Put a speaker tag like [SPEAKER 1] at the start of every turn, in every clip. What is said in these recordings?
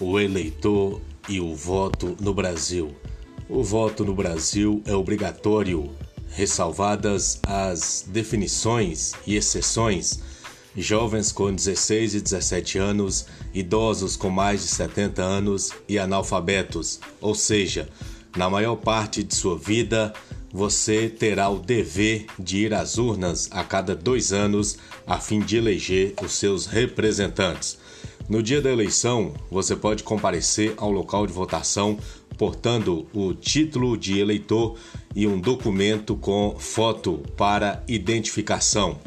[SPEAKER 1] o eleitor e o voto no Brasil. O voto no Brasil é obrigatório, ressalvadas as definições e exceções. Jovens com 16 e 17 anos, idosos com mais de 70 anos e analfabetos, ou seja, na maior parte de sua vida, você terá o dever de ir às urnas a cada dois anos a fim de eleger os seus representantes. No dia da eleição, você pode comparecer ao local de votação portando o título de eleitor e um documento com foto para identificação.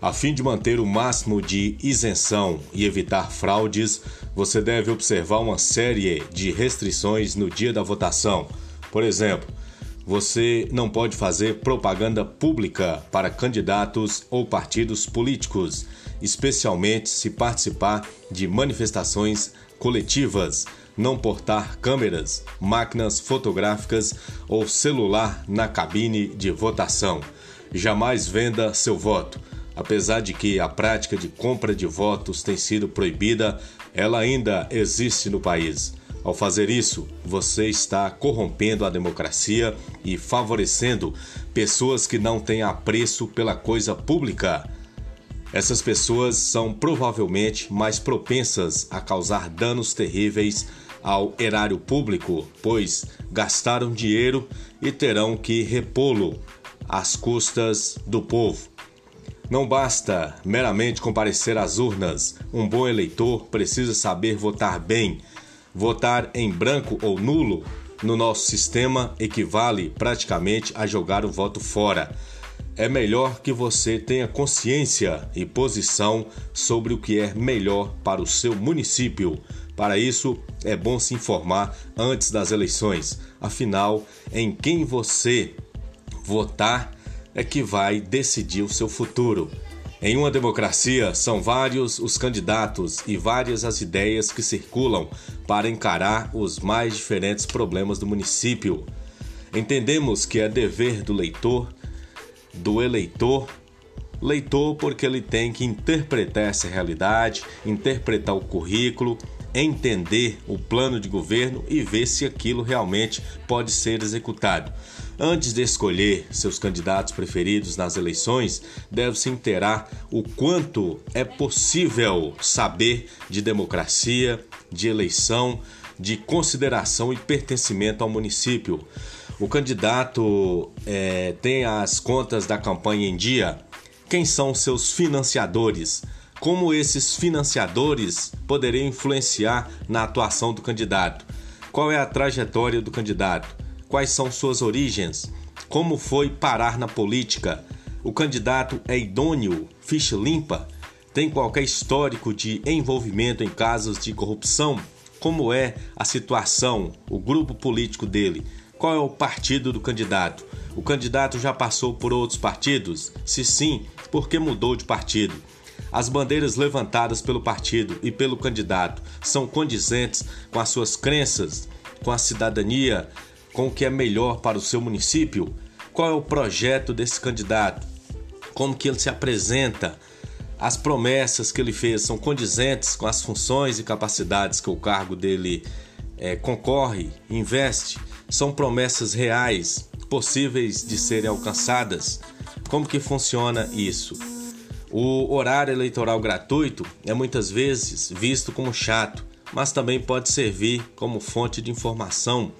[SPEAKER 1] A fim de manter o máximo de isenção e evitar fraudes, você deve observar uma série de restrições no dia da votação. Por exemplo, você não pode fazer propaganda pública para candidatos ou partidos políticos, especialmente se participar de manifestações coletivas, não portar câmeras, máquinas fotográficas ou celular na cabine de votação. Jamais venda seu voto. Apesar de que a prática de compra de votos tem sido proibida, ela ainda existe no país. Ao fazer isso, você está corrompendo a democracia e favorecendo pessoas que não têm apreço pela coisa pública. Essas pessoas são provavelmente mais propensas a causar danos terríveis ao erário público, pois gastaram dinheiro e terão que repô-lo às custas do povo. Não basta meramente comparecer às urnas. Um bom eleitor precisa saber votar bem Votar em branco ou nulo no nosso sistema equivale praticamente a jogar o voto fora. É melhor que você tenha consciência e posição sobre o que é melhor para o seu município. Para isso, é bom se informar antes das eleições. Afinal, em quem você votar é que vai decidir o seu futuro. Em uma democracia, são vários os candidatos e várias as ideias que circulam para encarar os mais diferentes problemas do município. Entendemos que é dever do leitor, do eleitor, leitor porque ele tem que interpretar essa realidade, interpretar o currículo, entender o plano de governo e ver se aquilo realmente pode ser executado. Antes de escolher seus candidatos preferidos nas eleições, deve-se inteirar o quanto é possível saber de democracia, de eleição, de consideração e pertencimento ao município. O candidato é, tem as contas da campanha em dia? Quem são seus financiadores? Como esses financiadores poderiam influenciar na atuação do candidato? Qual é a trajetória do candidato? Quais são suas origens? Como foi parar na política? O candidato é idôneo, ficha limpa? Tem qualquer histórico de envolvimento em casos de corrupção? Como é a situação, o grupo político dele? Qual é o partido do candidato? O candidato já passou por outros partidos? Se sim, por que mudou de partido? As bandeiras levantadas pelo partido e pelo candidato são condizentes com as suas crenças, com a cidadania, com o que é melhor para o seu município? Qual é o projeto desse candidato? Como que ele se apresenta? As promessas que ele fez são condizentes com as funções e capacidades que o cargo dele é, concorre, investe? São promessas reais, possíveis de serem alcançadas? Como que funciona isso? O horário eleitoral gratuito é muitas vezes visto como chato, mas também pode servir como fonte de informação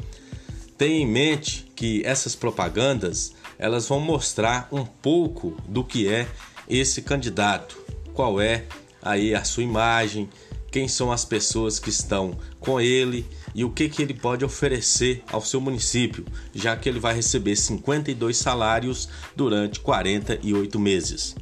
[SPEAKER 1] Tenha em mente que essas propagandas elas vão mostrar um pouco do que é esse candidato, qual é aí a sua imagem, quem são as pessoas que estão com ele e o que, que ele pode oferecer ao seu município, já que ele vai receber 52 salários durante 48 meses.